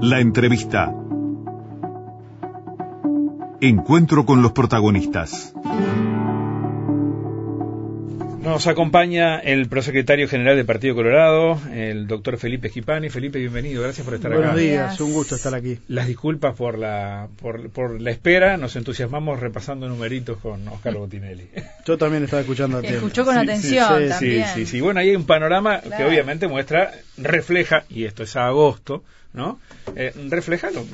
La entrevista. Encuentro con los protagonistas. Nos acompaña el prosecretario general del Partido Colorado, el doctor Felipe Esquipani. Felipe, bienvenido, gracias por estar Buenos acá. días, Gracias. un gusto estar aquí. Las disculpas por la, por, por la espera, nos entusiasmamos repasando numeritos con Oscar Botinelli. Yo también estaba escuchando atento. Escuchó con Sí, atención sí, sí, Sí, también. sí, sí. Bueno, ahí hay un panorama que obviamente muestra, refleja, y esto es a agosto, ¿no? Eh, refleja lo,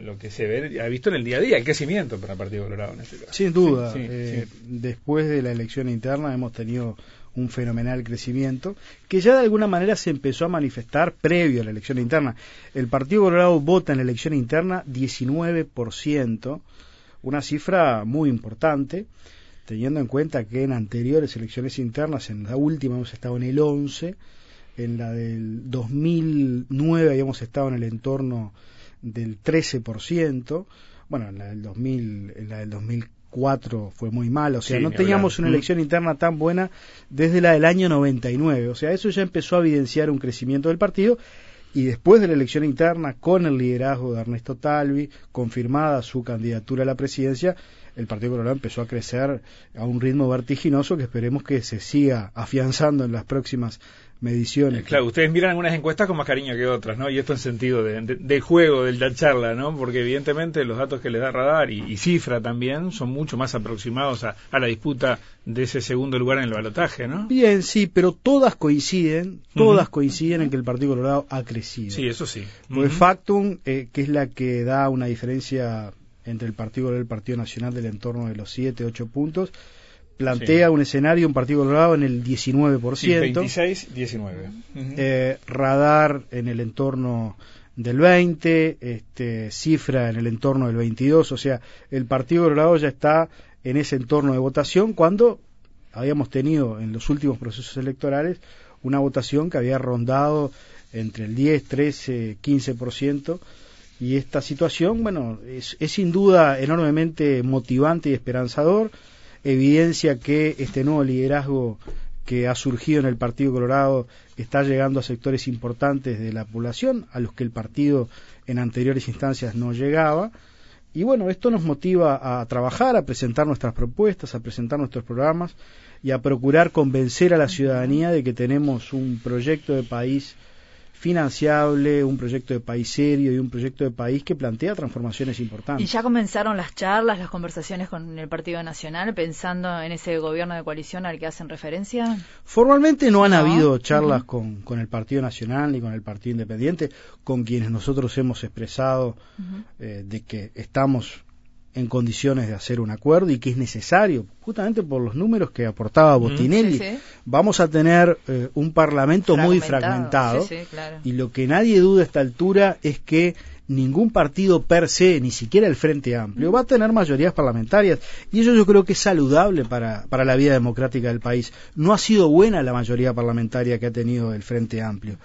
lo- que se ve, ha visto en el día a día, el crecimiento para el Partido Colorado en este caso. Sin duda, Sí, sí, eh, sí. después de la elección interna hemos tenido un fenomenal crecimiento que ya de alguna manera se empezó a manifestar previo a la elección interna. El Partido Colorado vota en la elección interna 19%, una cifra muy importante, teniendo en cuenta que en anteriores elecciones internas, en la última hemos estado en el 11, en la del 2009 habíamos estado en el entorno del 13%, bueno, en la del 2000, en la del 2004 fue muy mal, o sea, Sí, no teníamos una Mm. elección interna tan buena desde la del año 99, o sea, eso ya empezó a evidenciar un crecimiento del partido y después de la elección interna, con el liderazgo de Ernesto Talvi, confirmada su candidatura a la presidencia, el Partido Colorado empezó a crecer a un ritmo vertiginoso que esperemos que se siga afianzando en las próximas mediciones. Eh, Claro, ustedes miran algunas encuestas con más cariño que otras, ¿no? Y esto en sentido de, de- del juego, de la charla, ¿no? Porque evidentemente los datos que les da Radar y, y Cifra también son mucho más aproximados a, a la disputa de ese segundo lugar en el balotaje, ¿no? Bien, sí, pero todas coinciden, todas Ujú. coinciden en que el Partido Colorado ha crecido. Sí, eso sí. Pues Ujú. Factum, eh, que es la que da una diferencia entre el Partido Colorado y el Partido Nacional del entorno de los 7, 8 puntos, plantea Sí. un escenario, un Partido Colorado en el 19%, Sí, 26, 19. Ujú. eh, Radar en el entorno del 20, este, Cifra en el entorno del 22, o sea, el Partido Colorado ya está en ese entorno de votación cuando habíamos tenido en los últimos procesos electorales una votación que había rondado entre el 10, 13, 15%, y esta situación, bueno, es, es sin duda enormemente motivante y esperanzador, evidencia que este nuevo liderazgo que ha surgido en el Partido Colorado está llegando a sectores importantes de la población, a los que el partido en anteriores instancias no llegaba. Y bueno, esto nos motiva a trabajar, a presentar nuestras propuestas, a presentar nuestros programas y a procurar convencer a la ciudadanía de que tenemos un proyecto de país financiable, un proyecto de país serio y un proyecto de país que plantea transformaciones Y importantes. ya comenzaron las charlas, las conversaciones con el Partido Nacional, pensando en ese gobierno de coalición al que hacen referencia. Formalmente no han No. habido charlas con, con el Partido Nacional ni con el Partido Independiente, con quienes nosotros hemos expresado eh, de que estamos en condiciones de hacer un acuerdo y que es necesario, justamente por los números que aportaba Botinelli. Sí, sí. Vamos a tener eh, un parlamento muy Fragmentado. sí, claro. y lo que nadie duda a esta altura es que ningún partido per se, ni siquiera el Frente Amplio, va a tener mayorías parlamentarias. Y eso yo creo que es saludable para, para la vida democrática del país. No ha sido buena la mayoría parlamentaria que ha tenido el Frente Amplio.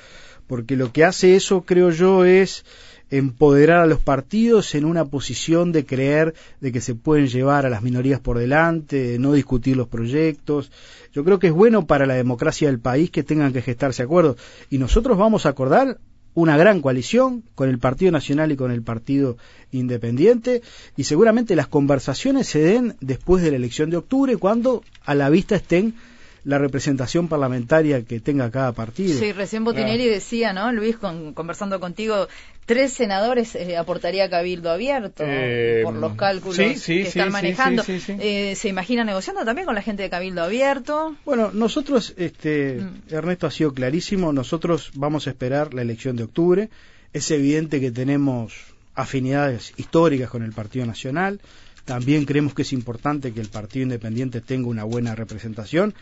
Porque lo que hace eso, creo yo, es empoderar a los partidos en una posición de creer de que se pueden llevar a las minorías por delante, de no discutir los proyectos. Yo creo que es bueno para la democracia del país que tengan que gestarse acuerdos. Y nosotros vamos a acordar una gran coalición con el Partido Nacional y con el Partido Independiente y seguramente las conversaciones se den después de la elección de octubre cuando a la vista estén la representación parlamentaria que tenga cada partido. Sí, recién Botinelli decía, ¿no, Luis, con- conversando contigo, tres senadores eh, aportaría Cabildo Abierto Eh, por los cálculos sí, sí, que sí, están sí, manejando. sí, sí, sí. Eh, ¿Se imagina negociando también con la gente de Cabildo Abierto? Bueno, nosotros, este, Mm. Ernesto ha sido clarísimo, nosotros vamos a esperar la elección de octubre. Es evidente que tenemos afinidades históricas con el Partido Nacional. También creemos que es importante que el Partido Independiente tenga una buena representación.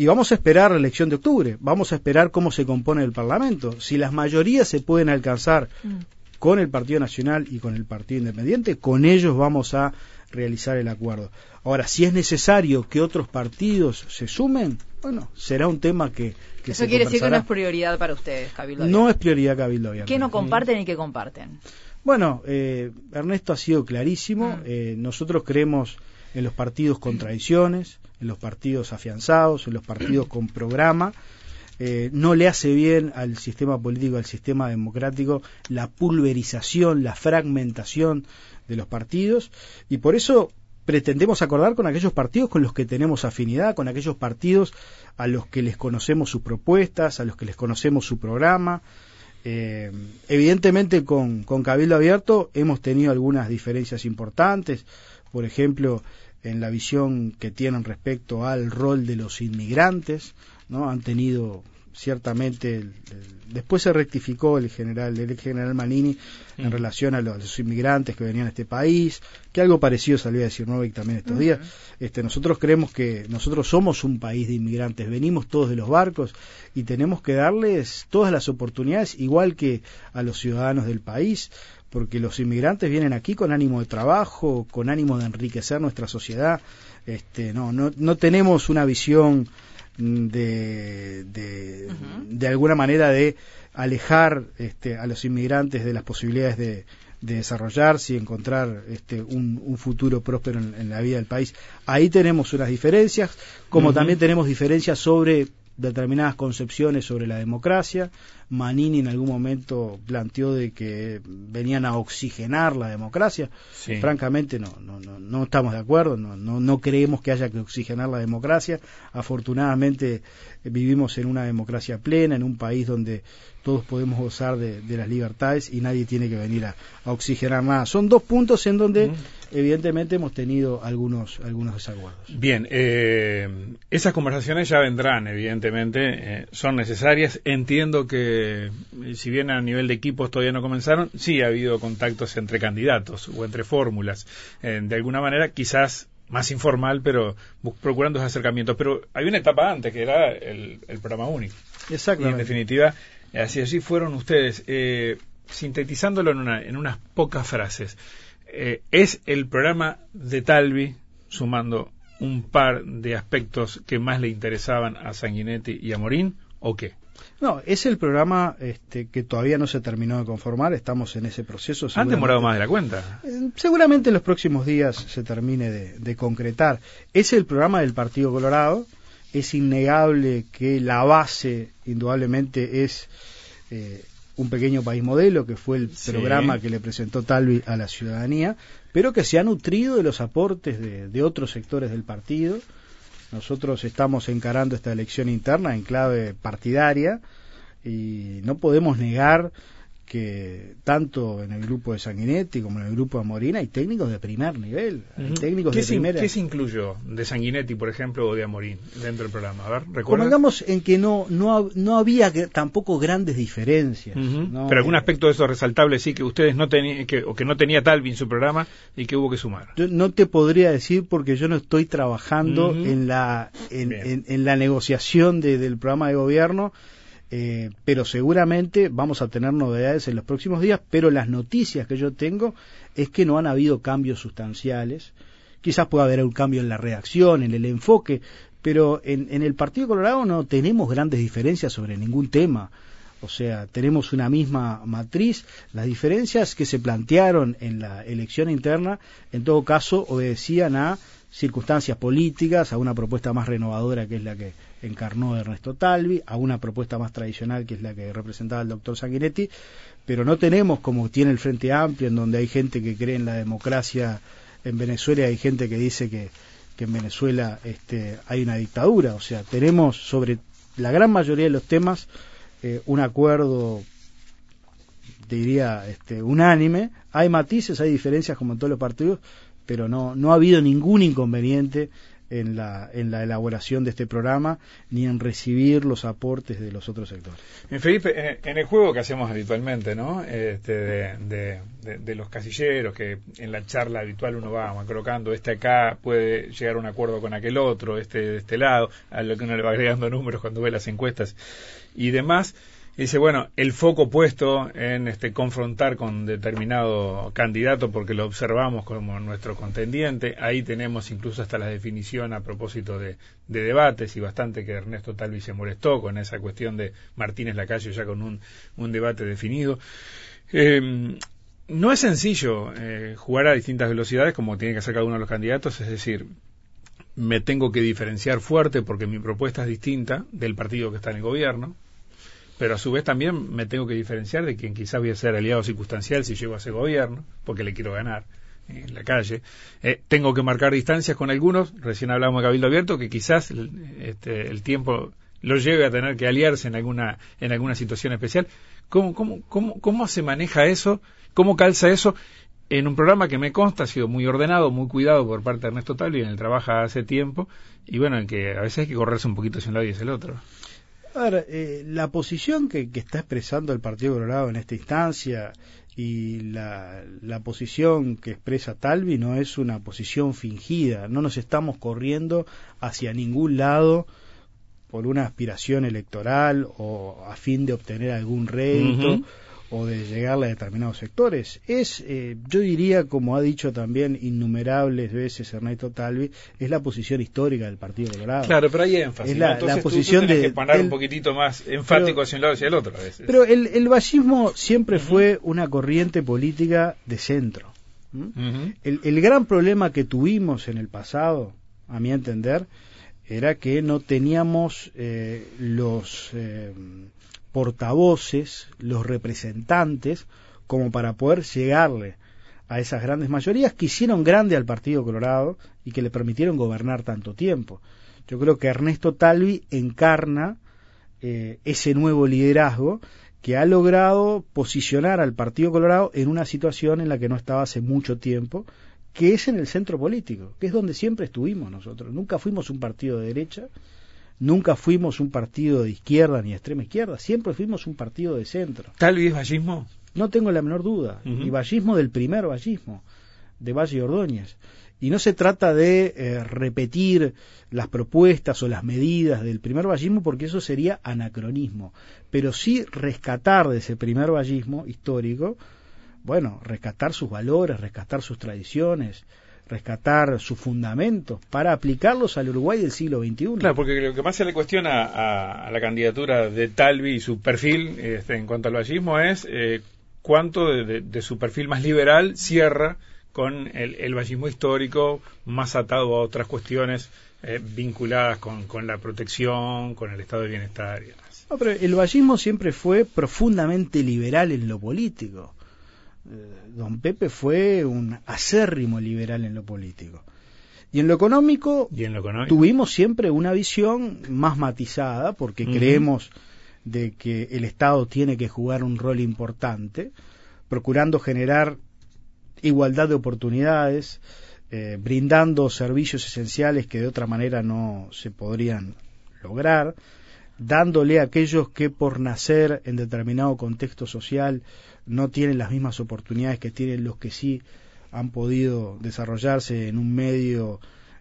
Y vamos a esperar la elección de octubre. Vamos a esperar cómo se compone el Parlamento. Si las mayorías se pueden alcanzar con el Partido Nacional y con el Partido Independiente, con ellos vamos a realizar el acuerdo. Ahora, si es necesario que otros partidos se sumen, bueno, será un tema que, que Eso se quiere decir que no es prioridad para ustedes, Cabildo Abierto. No es prioridad Cabildo Abierto. ¿Qué no comparten y qué comparten? Bueno, eh, Ernesto ha sido clarísimo. Mm. Eh, nosotros creemos en los partidos con tradiciones, en los partidos afianzados, en los partidos con programa. eh, no le hace bien al sistema político, al sistema democrático, la pulverización, la fragmentación de los partidos, y por eso pretendemos acordar con aquellos partidos con los que tenemos afinidad, con aquellos partidos a los que les conocemos sus propuestas, a los que les conocemos su programa. Eh, evidentemente con, con Cabildo Abierto hemos tenido algunas diferencias importantes, por ejemplo, en la visión que tienen respecto al rol de los inmigrantes, ¿no? Han tenido ciertamente después se rectificó el general el general Manini en relación a los, inmigrantes que venían a este país que algo parecido salió a decir Novik también estos días. Este nosotros creemos que nosotros somos un país de inmigrantes venimos todos de los barcos y tenemos que darles todas las oportunidades igual que a los ciudadanos del país porque los inmigrantes vienen aquí con ánimo de trabajo con ánimo de enriquecer nuestra sociedad. Este no no no tenemos una visión de, de, alguna manera de alejar este, a los inmigrantes de las posibilidades de, desarrollarse y encontrar este, un, futuro próspero en, la vida del país. Ahí tenemos unas diferencias, como también tenemos diferencias sobre determinadas concepciones sobre la democracia. Manini en algún momento planteó de que venían a oxigenar la democracia. Francamente no, no, no, no, estamos de acuerdo, no, no, no creemos que haya que oxigenar la democracia. Afortunadamente vivimos en una democracia plena, en un país donde todos podemos gozar de, las libertades y nadie tiene que venir a, oxigenar nada. Son dos puntos en donde evidentemente hemos tenido algunos, algunos desacuerdos. Bien, eh, esas conversaciones ya vendrán, evidentemente, eh, son necesarias. Entiendo que, eh, si bien a nivel de equipos todavía no comenzaron, sí ha habido contactos entre candidatos o entre fórmulas. de alguna manera, quizás más informal, pero procurando ese acercamientos. Pero hay una etapa antes, que era el, programa único. Exacto. Y en definitiva, así así fueron ustedes. sintetizándolo en, una, en unas pocas frases. Eh, ¿Es el programa de Talvi, sumando un par de aspectos que más le interesaban a Sanguinetti y a Morín, o qué? No, es el programa este, que todavía no se terminó de conformar, estamos en ese proceso. ¿Han demorado más de la cuenta? Eh, seguramente en los próximos días se termine de, concretar. Es el programa del Partido Colorado, es innegable que la base, indudablemente, es eh, un pequeño país modelo, que fue el programa que le presentó Talvi a la ciudadanía, pero que se ha nutrido de los aportes de, otros sectores del partido. Nosotros estamos encarando esta elección interna en clave partidaria y no podemos negar que tanto en el grupo de Sanguinetti como en el grupo de Amorina hay técnicos de primer nivel, técnicos ¿Qué de primera. ¿Qué se incluyó de Sanguinetti, por ejemplo, o de Amorín dentro del programa? A ver, Convengamos en que no, no, no había tampoco grandes diferencias. Pero algún aspecto de eso resaltable sí que ustedes no tenían, que, o que no tenía Talvi en su programa y que hubo que sumar. Yo no te podría decir porque yo no estoy trabajando en, la, en, en, la negociación del programa de gobierno eh, pero seguramente vamos a tener novedades en los próximos días, pero las noticias que yo tengo es que no han habido cambios sustanciales. Quizás pueda haber un cambio en la reacción, en el enfoque, pero en, en el Partido Colorado no tenemos grandes diferencias sobre ningún tema. O sea, tenemos una misma matriz. Las diferencias que se plantearon en la elección interna, en todo caso, obedecían a circunstancias políticas, a una propuesta más renovadora que es la que encarnó Ernesto Talvi, a una propuesta más tradicional que es la que representaba el doctor Sanguinetti, pero no tenemos como tiene el Frente Amplio, en donde hay gente que cree en la democracia en Venezuela hay gente que dice que, que en Venezuela este, hay una dictadura. O sea, tenemos sobre la gran mayoría de los temas eh, un acuerdo diría este, unánime. Hay matices, hay diferencias como en todos los partidos, pero no, no ha habido ningún inconveniente en la, en la elaboración de este programa ni en recibir los aportes de los otros sectores. Felipe, en el juego que hacemos habitualmente, ¿no? Este, de, de, los casilleros, que en la charla habitual uno va colocando, este acá puede llegar a un acuerdo con aquel otro, este de este lado, a lo que uno le va agregando números cuando ve las encuestas y demás dice, bueno, el foco puesto en este confrontar con determinado candidato porque lo observamos como nuestro contendiente, ahí tenemos incluso hasta la definición a propósito de, debates y bastante que Ernesto Talvi se molestó con esa cuestión de Martínez Lacayo ya con un, debate definido. Eh, no es sencillo eh, jugar a distintas velocidades como tiene que hacer cada uno de los candidatos, es decir, me tengo que diferenciar fuerte porque mi propuesta es distinta del partido que está en el gobierno, pero a su vez también me tengo que diferenciar de quien quizás voy a ser aliado circunstancial si llego a ese gobierno, porque le quiero ganar en la calle. Eh, tengo que marcar distancias con algunos, recién hablamos de Cabildo Abierto, que quizás este, el tiempo lo lleve a tener que aliarse en alguna, en alguna situación especial. ¿Cómo, cómo, cómo, cómo se maneja eso? ¿Cómo calza eso? En un programa que me consta ha sido muy ordenado, muy cuidado por parte de Ernesto Talvi, en el trabaja hace tiempo, y bueno, en que a veces hay que correrse un poquito hacia un lado y hacia el otro. Eh, la posición que, que, está expresando el Partido Colorado en esta instancia y la, la, posición que expresa Talvi no es una posición fingida, no nos estamos corriendo hacia ningún lado por una aspiración electoral o a fin de obtener algún rédito o de llegarle a determinados sectores. Es, eh, yo diría, como ha dicho también innumerables veces Ernesto Talvi, es la posición histórica del Partido Colorado. Claro, pero hay énfasis. Es la, la posición de que poner un poquitito más enfático hacia un lado y hacia el otro a veces. Pero el, el vallismo siempre fue una corriente política de centro. el, el gran problema que tuvimos en el pasado, a mi entender, era que no teníamos eh, los eh, portavoces, los representantes, como para poder llegarle a esas grandes mayorías que hicieron grande al Partido Colorado y que le permitieron gobernar tanto tiempo. Yo creo que Ernesto Talvi encarna eh, ese nuevo liderazgo que ha logrado posicionar al Partido Colorado en una situación en la que no estaba hace mucho tiempo que es en el centro político, que es donde siempre estuvimos nosotros. Nunca fuimos un partido de derecha, nunca fuimos un partido de izquierda ni de extrema izquierda, siempre fuimos un partido de centro. ¿Tal vez vallismo? No tengo la menor duda. Y vallismo del primer vallismo, de Valle y Ordóñez. Y no se trata de eh, repetir las propuestas o las medidas del primer vallismo porque eso sería anacronismo, pero sí rescatar de ese primer vallismo histórico bueno, rescatar sus valores, rescatar sus tradiciones, rescatar sus fundamentos para aplicarlos al Uruguay del siglo XXI. Claro, porque lo que más se le cuestiona a, la candidatura de Talvi y su perfil este, en cuanto al vallismo es eh, cuánto de, su perfil más liberal cierra con el, el vallismo histórico más atado a otras cuestiones eh, vinculadas con, con, la protección, con el estado de bienestar y demás. No, pero el vallismo siempre fue profundamente liberal en lo político don Pepe fue un acérrimo liberal en lo político. Y en lo económico, tuvimos siempre una visión más matizada, porque creemos de que el Estado tiene que jugar un rol importante, procurando generar igualdad de oportunidades, eh, brindando servicios esenciales que de otra manera no se podrían lograr, dándole a aquellos que por nacer en determinado contexto social no tienen las mismas oportunidades que tienen los que sí han podido desarrollarse en un medio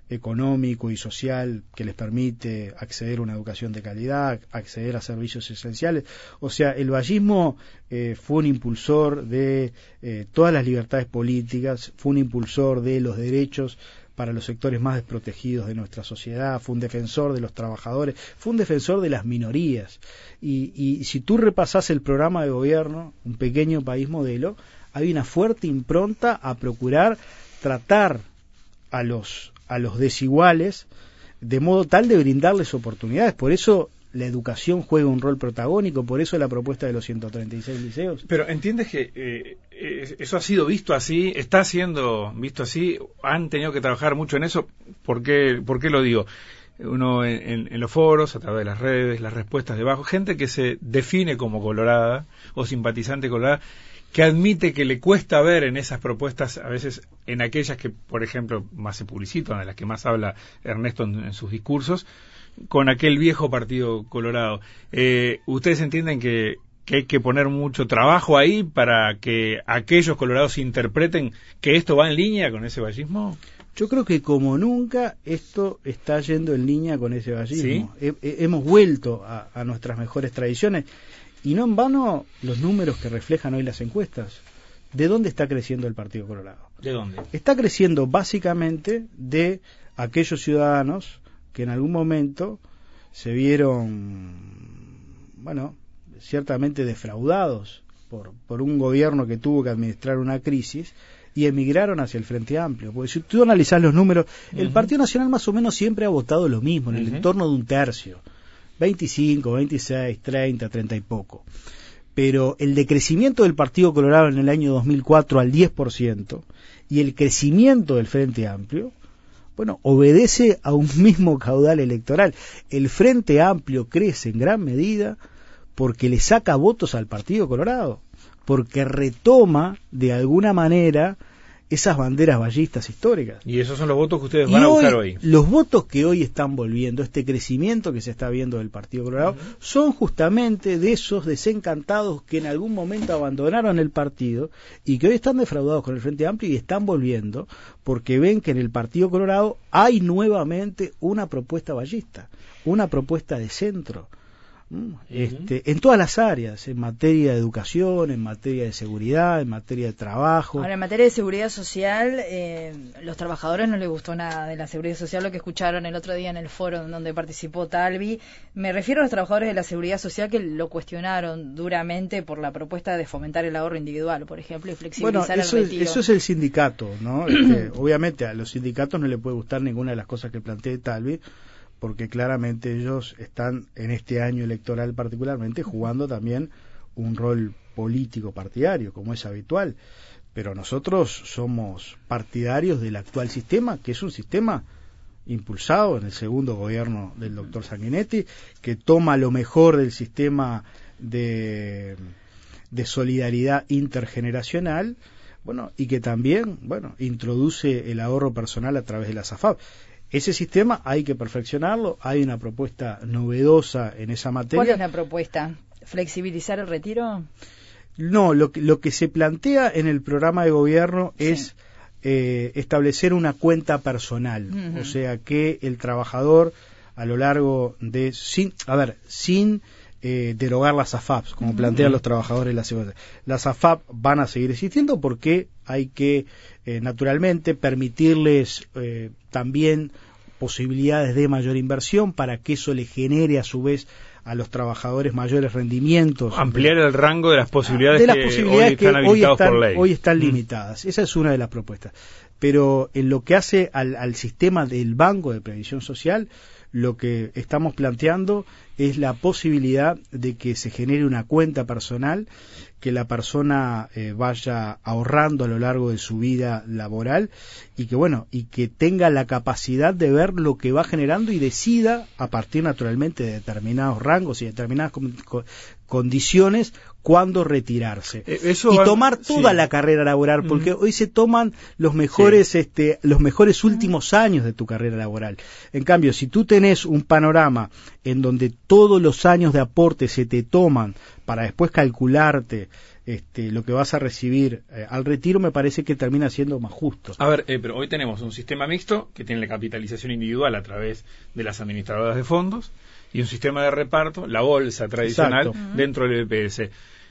económico y social que les permite acceder a una educación de calidad, acceder a servicios esenciales. O sea, el vallismo eh, fue un impulsor de eh, todas las libertades políticas, fue un impulsor de los derechos para los sectores más desprotegidos de nuestra sociedad, fue un defensor de los trabajadores, fue un defensor de las minorías. Y, y si tú repasas el programa de gobierno, un pequeño país modelo, hay una fuerte impronta a procurar tratar a los, a los desiguales de modo tal de brindarles oportunidades. Por eso la educación juega un rol protagónico, por eso la propuesta de los 136 liceos. Pero entiendes que eh, eso ha sido visto así, está siendo visto así, han tenido que trabajar mucho en eso, ¿por qué, por qué lo digo? Uno en, en, los foros, a través de las redes, las respuestas debajo, gente que se define como colorada o simpatizante colorada, que admite que le cuesta ver en esas propuestas, a veces en aquellas que, por ejemplo, más se publicitan, de las que más habla Ernesto en sus discursos, con aquel viejo partido colorado. Eh, ¿Ustedes entienden que, hay que poner mucho trabajo ahí para que aquellos colorados interpreten que esto va en línea con ese vallismo? Yo creo que como nunca esto está yendo en línea con ese vallismo. hemos vuelto a, a, nuestras mejores tradiciones y no en vano los números que reflejan hoy las encuestas. ¿De dónde está creciendo el Partido Colorado? ¿De dónde? Está creciendo básicamente de aquellos ciudadanos que en algún momento se vieron, bueno, ciertamente defraudados por, por un gobierno que tuvo que administrar una crisis y emigraron hacia el Frente Amplio. Porque si tú analizás los números, el Partido Nacional más o menos siempre ha votado lo mismo, en el entorno de un tercio. 25, 26, 30, 30 y poco. Pero el decrecimiento del Partido Colorado en el año 2004 al 10% y el crecimiento del Frente Amplio, bueno, obedece a un mismo caudal electoral. El Frente Amplio crece en gran medida porque le saca votos al Partido Colorado, porque retoma de alguna manera esas banderas ballistas históricas. Y esos son los votos que ustedes van a buscar hoy. Los votos que hoy están volviendo, este crecimiento que se está viendo del Partido Colorado, son justamente de esos desencantados que en algún momento abandonaron el partido y que hoy están defraudados con el Frente Amplio y están volviendo porque ven que en el Partido Colorado hay nuevamente una propuesta ballista, una propuesta de centro este, en todas las áreas, en materia de educación, en materia de seguridad, en materia de trabajo. Ahora, en materia de seguridad social, eh, los trabajadores no les gustó nada de la seguridad social, lo que escucharon el otro día en el foro donde participó Talvi. Me refiero a los trabajadores de la seguridad social que lo cuestionaron duramente por la propuesta de fomentar el ahorro individual, por ejemplo, y flexibilizar bueno, eso el retiro. Es, eso es el sindicato, ¿no? Este, obviamente a los sindicatos no le puede gustar ninguna de las cosas que plantee Talvi, porque claramente ellos están en este año electoral particularmente jugando también un rol político partidario, como es habitual. Pero nosotros somos partidarios del actual sistema, que es un sistema impulsado en el segundo gobierno del doctor Sanguinetti, que toma lo mejor del sistema de, de solidaridad intergeneracional, bueno, y que también, bueno, introduce el ahorro personal a través de la SAFAP. Ese sistema hay que perfeccionarlo, hay una propuesta novedosa en esa materia. ¿Cuál es la propuesta? ¿Flexibilizar el retiro? No, lo que, lo que se plantea en el programa de gobierno es eh, establecer una cuenta personal, o sea que el trabajador a lo largo de, sin, a ver, sin eh, derogar las AFAPs, como plantean los trabajadores de la seguridad. Las AFAP van a seguir existiendo porque hay que, eh, naturalmente, permitirles eh, también posibilidades de mayor inversión para que eso le genere a su vez a los trabajadores mayores rendimientos. Ampliar el rango de las posibilidades, de las que, posibilidades hoy, que están hoy, están, por ley. hoy están Mm. limitadas. Esa es una de las propuestas. Pero en lo que hace al, al sistema del Banco de Previsión Social, lo que estamos planteando es la posibilidad de que se genere una cuenta personal que la persona eh, vaya ahorrando a lo largo de su vida laboral y que bueno y que tenga la capacidad de ver lo que va generando y decida a partir naturalmente de determinados rangos y determinadas con- con- condiciones cuándo retirarse. Eh, eso y va- tomar toda sí. la carrera laboral porque hoy se toman los mejores este los mejores últimos años de tu carrera laboral. En cambio si tú tenés un panorama en donde todos los años de aporte se te toman para después calcularte este, lo que vas a recibir eh, al retiro me parece que termina siendo más justo. A ver, eh, pero hoy tenemos un sistema mixto que tiene la capitalización individual a través de las administradoras de fondos y un sistema de reparto, la bolsa tradicional, Exacto. dentro del BPS.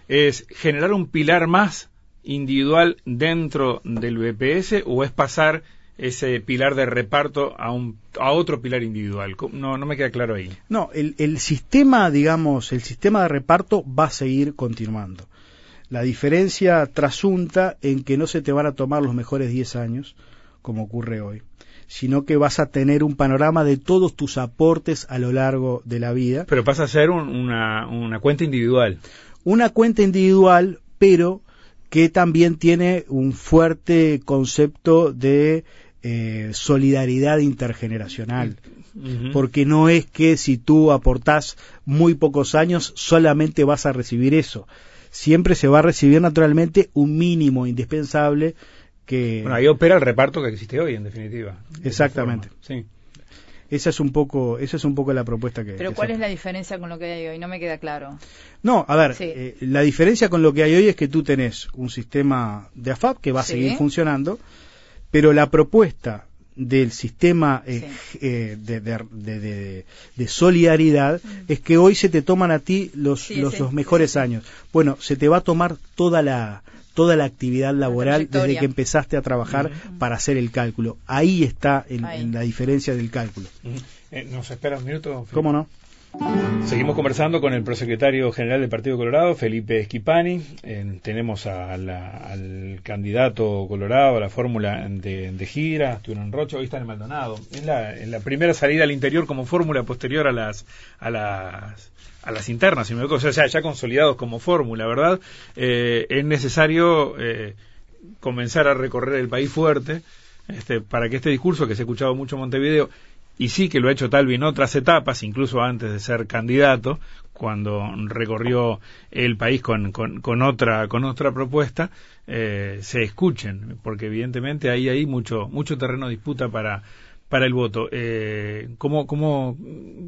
Es generar un pilar más individual dentro del BPS o es pasar ese pilar de reparto a, un, a otro pilar individual. No, no me queda claro ahí. No, el, el sistema, digamos, el sistema de reparto va a seguir continuando. La diferencia trasunta en que no se te van a tomar los mejores 10 años, como ocurre hoy, sino que vas a tener un panorama de todos tus aportes a lo largo de la vida. Pero pasa a ser un- una, una cuenta individual. Una cuenta individual, pero que también tiene un fuerte concepto de eh, solidaridad intergeneracional. Porque no es que si tú aportás muy pocos años solamente vas a recibir eso. Siempre se va a recibir naturalmente un mínimo indispensable que Bueno, ahí opera el reparto que existe hoy, en definitiva. De Exactamente. Sí. esa es un poco esa es un poco la propuesta que Pero que ¿cuál se- es la diferencia con lo que hay hoy? No me queda claro. No, a ver, Sí. eh, la diferencia con lo que hay hoy es que tú tenés un sistema de AFAP que va a Sí. seguir funcionando, pero la propuesta del sistema eh, Sí. eh, de, de- de- de- de solidaridad es que hoy se te toman a ti los, Sí, los, sí, los mejores años. Bueno, se te va a tomar toda la toda la actividad laboral desde que empezaste a trabajar para hacer el cálculo. Ahí está en, Ahí. en la diferencia del cálculo. Eh, ¿Nos espera un minuto? ¿Cómo no? Seguimos conversando con el prosecretario general del Partido Colorado, Felipe Esquipani. tenemos al candidato Colorado a la fórmula de, gira, en Rocha, hoy está en Maldonado. La, la primera salida al interior como fórmula posterior a las, a las a las internas, si me o sea, ya consolidados como fórmula, ¿verdad? Eh, es necesario eh, comenzar a recorrer el país fuerte este, para que este discurso que se ha escuchado mucho en Montevideo y sí que lo ha hecho Talvi en otras etapas, incluso antes de ser candidato, cuando recorrió el país con, con, otra con otra propuesta, eh, se escuchen, porque evidentemente ahí hay mucho mucho terreno de disputa para para el voto. Eh, ¿Cómo, cómo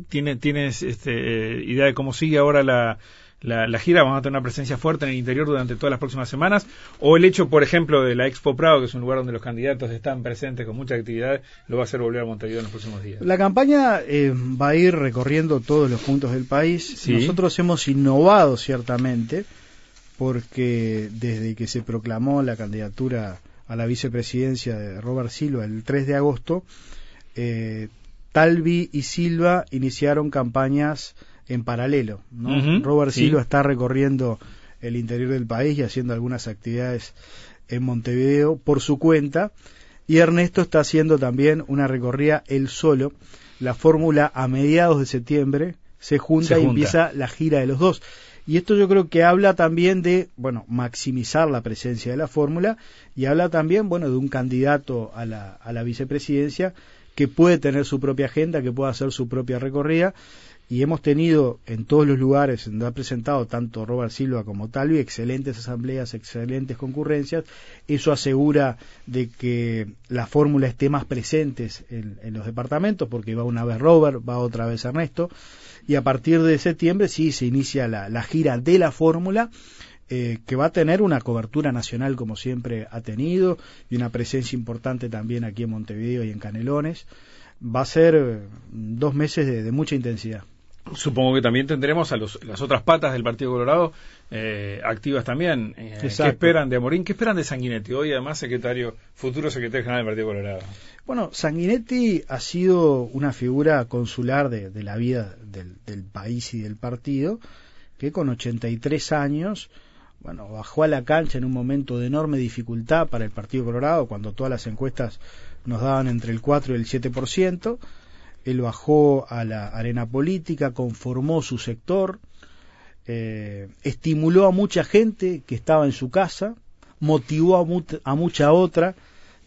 tiene, tienes este, idea de cómo sigue ahora la, la, gira, vamos a tener una presencia fuerte en el interior durante todas las próximas semanas, o el hecho, por ejemplo, de la Expo Prado, que es un lugar donde los candidatos están presentes con mucha actividad, lo va a hacer volver a Montevideo en los próximos días. La campaña eh, va a ir recorriendo todos los puntos del país. Nosotros hemos innovado ciertamente, porque desde que se proclamó la candidatura a la vicepresidencia de Robert Silva el 3 de agosto, eh, Talvi y Silva iniciaron campañas en paralelo. Robert Silva está recorriendo el interior del país y haciendo algunas actividades en Montevideo por su cuenta. Y Ernesto está haciendo también una recorrida él solo. La fórmula a mediados de septiembre se junta, y empieza la gira de los dos. Y esto yo creo que habla también de, bueno, maximizar la presencia de la fórmula y habla también, bueno, de un candidato a la, a la vicepresidencia que puede tener su propia agenda, que puede hacer su propia recorrida y hemos tenido en todos los lugares donde ha presentado tanto Robert Silva como Talvi excelentes asambleas, excelentes concurrencias. Eso asegura de que la fórmula esté más presente en, los departamentos, porque va una vez Robert, va otra vez Ernesto, y a partir de septiembre sí se inicia la, gira de la fórmula. Eh, que va a tener una cobertura nacional como siempre ha tenido y una presencia importante también aquí en Montevideo y en Canelones. Va a ser eh, dos meses de mucha intensidad. Supongo que también tendremos a las otras patas del Partido Colorado eh, activas también. Eh, ¿Qué esperan de Amorín? ¿Qué esperan de Sanguinetti? Hoy además secretario, futuro secretario general del Partido Colorado. Bueno, Sanguinetti ha sido una figura consular de, la vida del, país y del partido, que con 83 años, bueno, bajó a la cancha en un momento de enorme dificultad para el Partido Colorado, cuando todas las encuestas nos daban entre el 4 y el 7%, él bajó a la arena política, conformó su sector, eh, estimuló a mucha gente que estaba en su casa, motivó a, mucha otra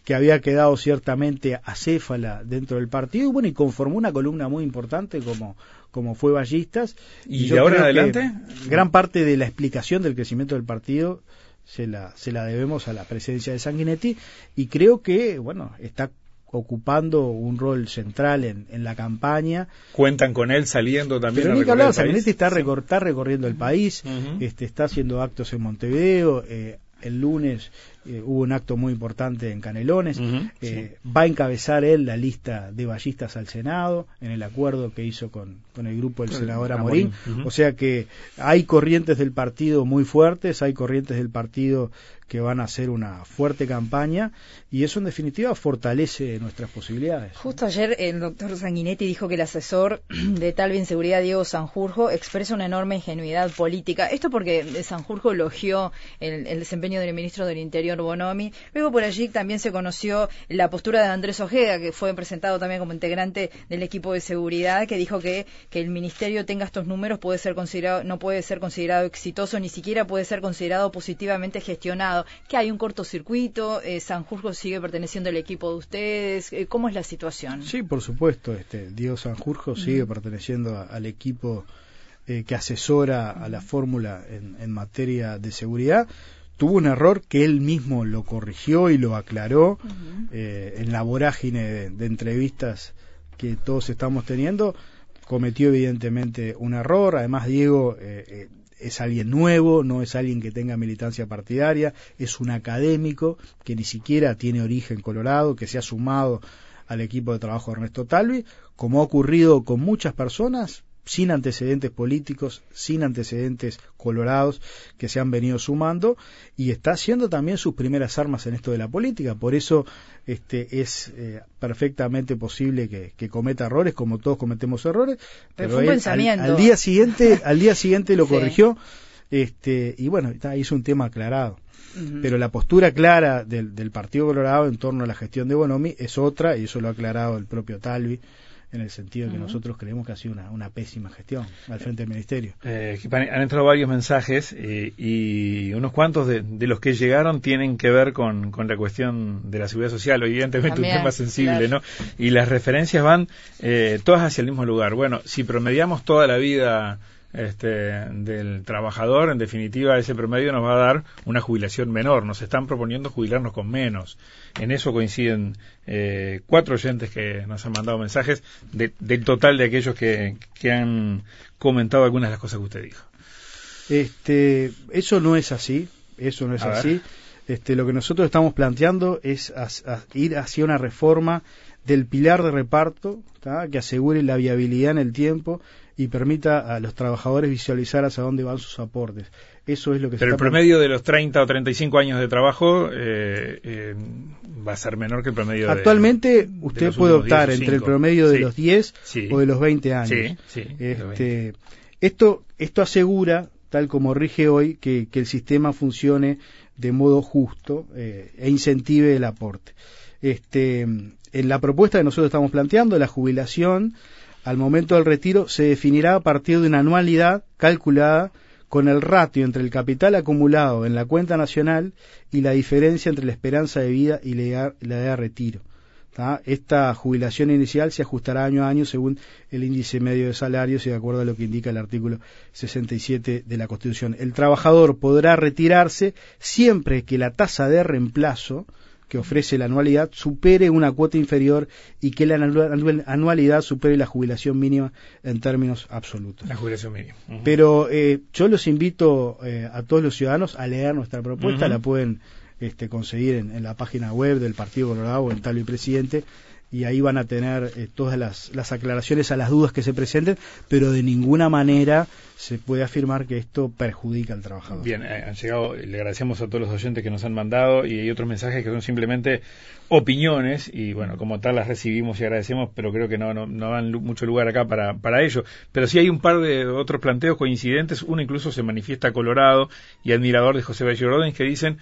que había quedado ciertamente acéfala dentro del partido y bueno y conformó una columna muy importante como como fue Ballistas. Y, de ahora en adelante gran parte de la explicación del crecimiento del partido se la se la debemos a la presencia de Sanguinetti y creo que bueno está ocupando un rol central en, la campaña. Cuentan con él saliendo también. Pero ni que hablar, está, recorriendo el país, este, está haciendo actos en Montevideo, eh, el lunes eh, hubo un acto muy importante en Canelones. Eh, va a encabezar él la lista de ballistas al Senado en el acuerdo que hizo con, con el grupo del senador Amorín. O sea que hay corrientes del partido muy fuertes, hay corrientes del partido que van a hacer una fuerte campaña y eso en definitiva fortalece nuestras posibilidades. Justo ayer el doctor Sanguinetti dijo que el asesor de tal bien seguridad Diego Sanjurjo expresa una enorme ingenuidad política. Esto porque Sanjurjo elogió el, el desempeño del ministro del Interior Bonomi. Luego por allí también se conoció la postura de Andrés Ojeda, que fue presentado también como integrante del equipo de seguridad, que dijo que, que el ministerio tenga estos números puede ser considerado, no puede ser considerado exitoso, ni siquiera puede ser considerado positivamente gestionado que hay un cortocircuito, eh, Sanjurjo sigue perteneciendo al equipo de ustedes, eh, ¿cómo es la situación? Sí, por supuesto, este, Diego Sanjurjo sigue perteneciendo al equipo eh, que asesora a la fórmula en, materia de seguridad. Tuvo un error que él mismo lo corrigió y lo aclaró eh, en la vorágine de, entrevistas que todos estamos teniendo cometió evidentemente un error. Además, Diego eh, es alguien nuevo, no es alguien que tenga militancia partidaria, es un académico que ni siquiera tiene origen colorado, que se ha sumado al equipo de trabajo de Ernesto Talvi, como ha ocurrido con muchas personas, sin antecedentes políticos, sin antecedentes colorados que se han venido sumando y está haciendo también sus primeras armas en esto de la política. Por eso este, es eh, perfectamente posible que, cometa errores, como todos cometemos errores. Pero, fue un pensamiento. Al, día siguiente, al día siguiente lo corrigió. Este, y bueno, está, hizo un tema aclarado. Pero la postura clara del, del Partido Colorado en torno a la gestión de Bonomi es otra, y eso lo ha aclarado el propio Talvi en el sentido de que nosotros creemos que ha sido una, pésima gestión al frente del Ministerio. Eh, han entrado varios mensajes eh, y unos cuantos de, los que llegaron tienen que ver con, la cuestión de la seguridad social, evidentemente un tema sensible, ¿no? Y las referencias van eh, todas hacia el mismo lugar. Bueno, si promediamos toda la vida este, del trabajador, en definitiva, ese promedio nos va a dar una jubilación menor. Nos están proponiendo jubilarnos con menos. En eso coinciden eh, cuatro oyentes que nos han mandado mensajes del total de aquellos que, que han comentado algunas de las cosas que usted dijo. Este, eso no es así. Eso no es así. Este, lo que nosotros estamos planteando es ir hacia una reforma del pilar de reparto que asegure la viabilidad en el tiempo y permita a los trabajadores visualizar hacia dónde van sus aportes. Eso es lo que Pero el promedio de los 30 o 35 años de trabajo eh, eh, va a ser menor que el promedio Actualmente usted puede optar entre el promedio de los 10 o de los 20 años. este, esto, esto asegura, tal como rige hoy, que, el sistema funcione de modo justo eh, e incentive el aporte. Este, en la propuesta que nosotros estamos planteando, la jubilación al momento del retiro se definirá a partir de una anualidad calculada con el ratio entre el capital acumulado en la cuenta nacional y la diferencia entre la esperanza de vida y la edad, de retiro. Esta jubilación inicial se ajustará año a año según el índice medio de salarios y de acuerdo a lo que indica el artículo 67 de la Constitución. El trabajador podrá retirarse siempre que la tasa de reemplazo que ofrece la anualidad supere una cuota inferior y que la anualidad supere la jubilación mínima en términos absolutos. La jubilación mínima. Pero eh, yo los invito eh, a todos los ciudadanos a leer nuestra propuesta, la pueden este, conseguir en, la página web del Partido Colorado o en Tal y Presidente y ahí van a tener eh, todas las, aclaraciones a las dudas que se presenten, pero de ninguna manera se puede afirmar que esto perjudica al trabajador. Bien, eh, han llegado, le agradecemos a todos los oyentes que nos han mandado y hay otros mensajes que son simplemente opiniones y bueno, como tal las recibimos y agradecemos, pero creo que no, no, no dan mucho lugar acá para, para ello. Pero sí hay un par de otros planteos coincidentes, uno incluso se manifiesta colorado y admirador de José Valle que dicen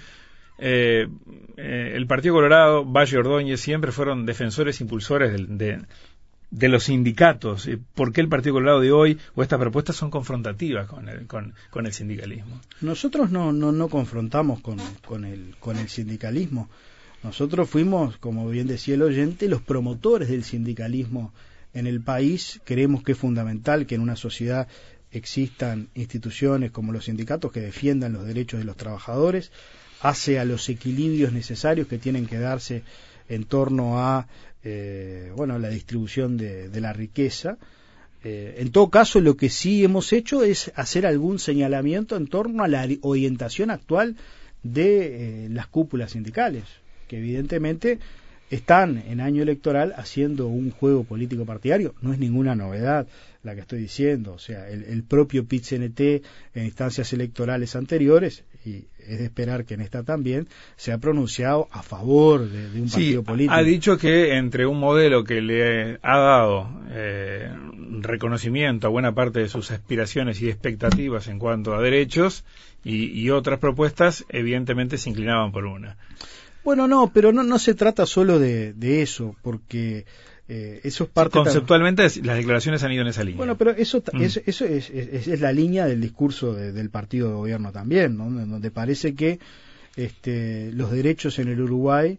eh, eh, el Partido Colorado, Valle Ordóñez, siempre fueron defensores, impulsores de, los sindicatos. Eh, ¿Por qué el Partido Colorado de hoy o estas propuestas son confrontativas con el, con, el sindicalismo? Nosotros no, confrontamos con, con, el, con el sindicalismo. Nosotros fuimos, como bien decía el oyente, los promotores del sindicalismo en el país. Creemos que es fundamental que en una sociedad existan instituciones como los sindicatos que defiendan los derechos de los trabajadores hace a los equilibrios necesarios que tienen que darse en torno a eh, bueno la distribución de, la riqueza. Eh, en todo caso lo que sí hemos hecho es hacer algún señalamiento en torno a la orientación actual de eh, las cúpulas sindicales que evidentemente están en año electoral haciendo un juego político partidario. No es ninguna novedad la que estoy diciendo. O sea el, el propio pit en instancias electorales anteriores y es de esperar que en esta también se ha pronunciado a favor de, un partido político. Ha dicho que entre un modelo que le ha dado eh, reconocimiento a buena parte de sus aspiraciones y expectativas en cuanto a derechos y, otras propuestas, evidentemente se inclinaban por una. Bueno, no, pero no, no se trata solo de, de eso, porque eh, eso es parte Conceptualmente las declaraciones han ido en esa línea. Bueno, pero eso, mm. eso es, es, la línea del discurso del partido de gobierno también, donde parece que este, los derechos en el Uruguay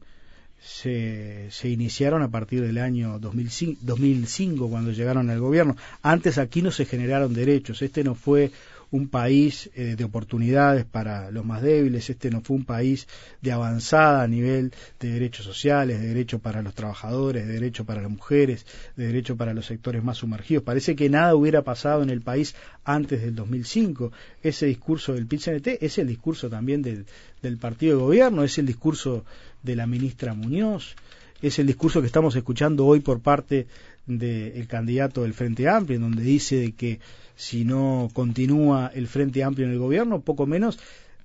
se, se iniciaron a partir del año 2005, 2005, cuando llegaron al gobierno. Antes aquí no se generaron derechos. Este no fue un país eh, de oportunidades para los más débiles, este no fue un país de avanzada a nivel de derechos sociales, de derechos para los trabajadores, de derechos para las mujeres, de derechos para los sectores más sumergidos. Parece que nada hubiera pasado en el país antes del 2005. Ese discurso del pit es el discurso también del, del partido de gobierno, es el discurso de la ministra Muñoz, es el discurso que estamos escuchando hoy por parte del candidato del Frente Amplio, en donde dice de que si no continúa el Frente Amplio en el gobierno, poco menos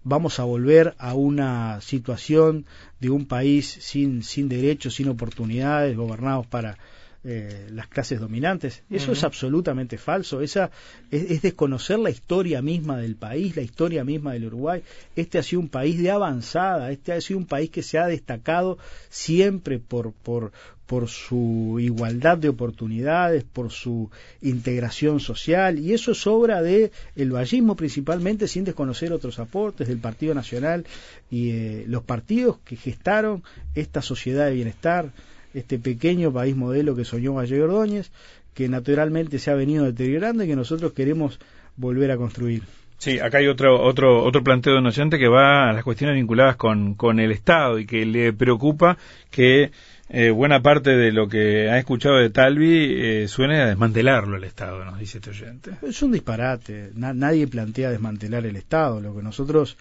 vamos a volver a una situación de un país sin, sin derechos, sin oportunidades, gobernados para eh, las clases dominantes. Eso es absolutamente falso. Esa es, desconocer la historia misma del país, la historia misma del Uruguay. Este ha sido un país de avanzada, este ha sido un país que se ha destacado siempre por, por, por su igualdad de oportunidades, por su integración social, y eso es obra de el vallismo principalmente, sin desconocer otros aportes del Partido Nacional y eh, los partidos que gestaron esta sociedad de bienestar, este pequeño país modelo que soñó Gallego Ordóñez, que naturalmente se ha venido deteriorando y que nosotros queremos volver a construir. Sí, acá hay otro otro otro planteo de un que va a las cuestiones vinculadas con, con el Estado y que le preocupa que eh, buena parte de lo que ha escuchado de Talvi eh, suene a desmantelarlo el Estado, nos dice este oyente. Es un disparate. nadie plantea desmantelar el Estado. Lo que nosotros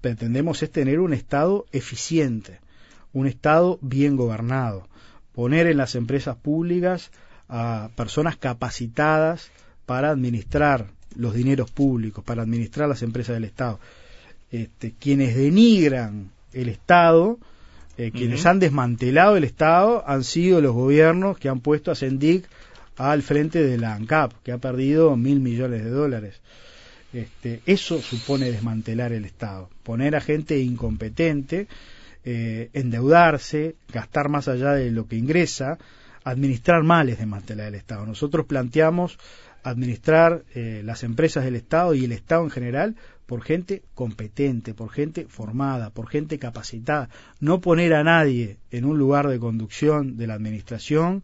pretendemos es tener un Estado eficiente, un Estado bien gobernado poner en las empresas públicas a personas capacitadas para administrar los dineros públicos, para administrar las empresas del Estado. Este, quienes denigran el Estado, eh, quienes han desmantelado el Estado, han sido los gobiernos que han puesto a Sendic al frente de la ANCAP, que ha perdido mil millones de dólares. Este, eso supone desmantelar el Estado, poner a gente incompetente eh, endeudarse, gastar más allá de lo que ingresa, administrar males de desmantelar el Estado. Nosotros planteamos administrar eh, las empresas del Estado y el Estado en general por gente competente, por gente formada, por gente capacitada. No poner a nadie en un lugar de conducción de la administración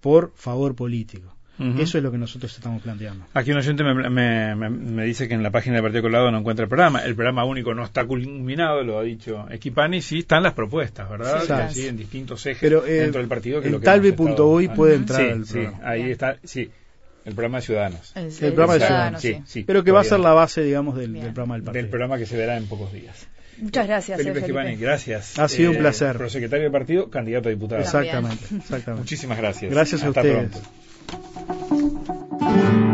por favor político. Eso es lo que nosotros estamos planteando. Aquí un oyente me, dice que en la página del Partido Colado no encuentra el programa. El programa único no está culminado, lo ha dicho Equipani. Sí, están las propuestas, ¿verdad? Sí, en distintos ejes Pero, eh, dentro del partido. Que en talvi.uy puede entrar el sí, ahí está, sí. El programa de Ciudadanos. El, programa de Ciudadanos, sí, sí. Pero que va a ser la base, digamos, del, programa del partido. Del programa que se verá en pocos días. Muchas gracias. Felipe, eh, gracias. Ha sido un eh, placer. Prosecretario del partido, candidato a diputado. Exactamente, exactamente. Muchísimas gracias. Gracias a ustedes. Pronto.